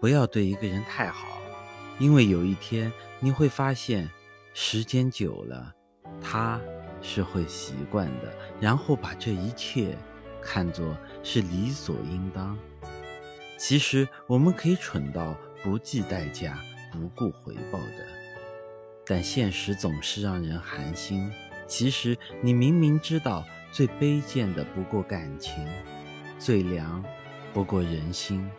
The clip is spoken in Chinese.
不要对一个人太好因为有一天你会发现时间久了他是会习惯的然后把这一切看作是理所应当。其实我们可以蠢到不计代价不顾回报的但现实总是让人寒心。其实你明明知道最卑贱的不过感情最凉不过人心